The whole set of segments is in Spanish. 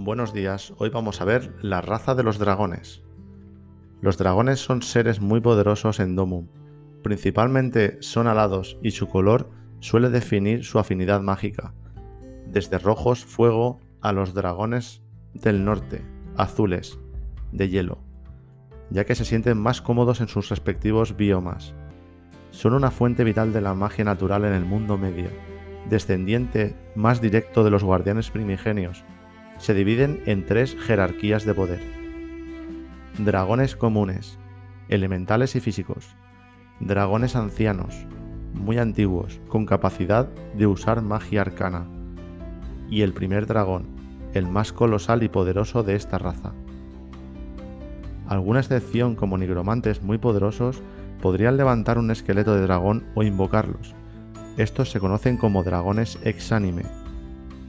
Buenos días, hoy vamos a ver la raza de los dragones. Los dragones son seres muy poderosos en Domum. Principalmente son alados y su color suele definir su afinidad mágica, desde rojos fuego a los dragones del norte, azules, de hielo, ya que se sienten más cómodos en sus respectivos biomas. Son una fuente vital de la magia natural en el mundo medio, descendiente más directo de los guardianes primigenios, se dividen en tres jerarquías de poder. Dragones comunes, elementales y físicos. Dragones ancianos, muy antiguos, con capacidad de usar magia arcana. Y el primer dragón, el más colosal y poderoso de esta raza. Alguna excepción como nigromantes muy poderosos podrían levantar un esqueleto de dragón o invocarlos. Estos se conocen como dragones exánime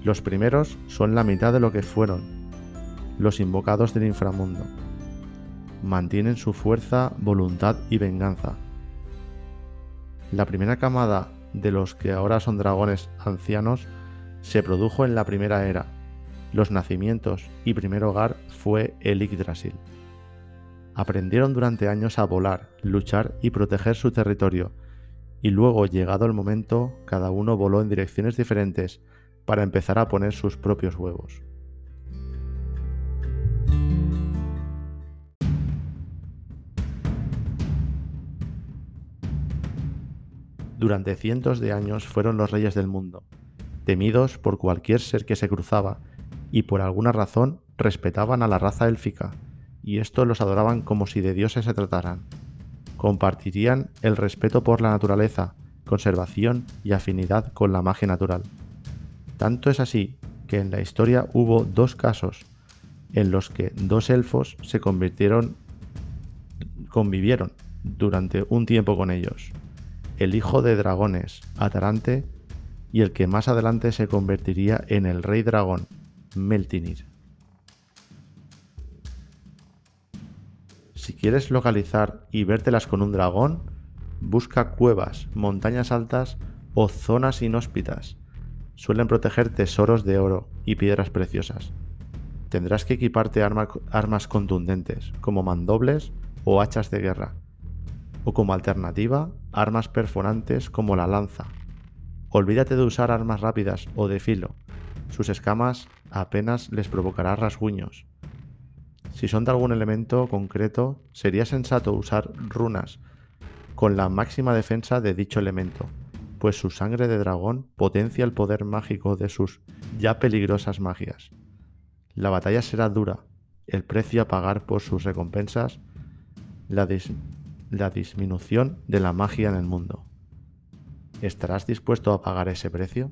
los primeros son la mitad de lo que fueron, los invocados del inframundo. Mantienen su fuerza, voluntad y venganza. La primera camada de los que ahora son dragones ancianos se produjo en la primera era. Los nacimientos y primer hogar fue el Yggdrasil. Aprendieron durante años a volar, luchar y proteger su territorio, y luego, llegado el momento, cada uno voló en direcciones diferentes para empezar a poner sus propios huevos. Durante cientos de años fueron los reyes del mundo, temidos por cualquier ser que se cruzaba y por alguna razón respetaban a la raza élfica, y estos los adoraban como si de dioses se trataran. Compartirían el respeto por la naturaleza, conservación y afinidad con la magia natural. Tanto es así que en la historia hubo dos casos en los que dos elfos se convirtieron, convivieron durante un tiempo con ellos. El hijo de dragones, Atarante, y el que más adelante se convertiría en el rey dragón, Meltinir. Si quieres localizar y vértelas con un dragón, busca cuevas, montañas altas o zonas inhóspitas suelen proteger tesoros de oro y piedras preciosas. Tendrás que equiparte armas contundentes, como mandobles o hachas de guerra, o como alternativa, armas perforantes como la lanza. Olvídate de usar armas rápidas o de filo, sus escamas apenas les provocará rasguños. Si son de algún elemento concreto, sería sensato usar runas con la máxima defensa de dicho elemento, pues su sangre de dragón potencia el poder mágico de sus ya peligrosas magias. La batalla será dura, el precio a pagar por sus recompensas, la, la disminución de la magia en el mundo. ¿Estarás dispuesto a pagar ese precio?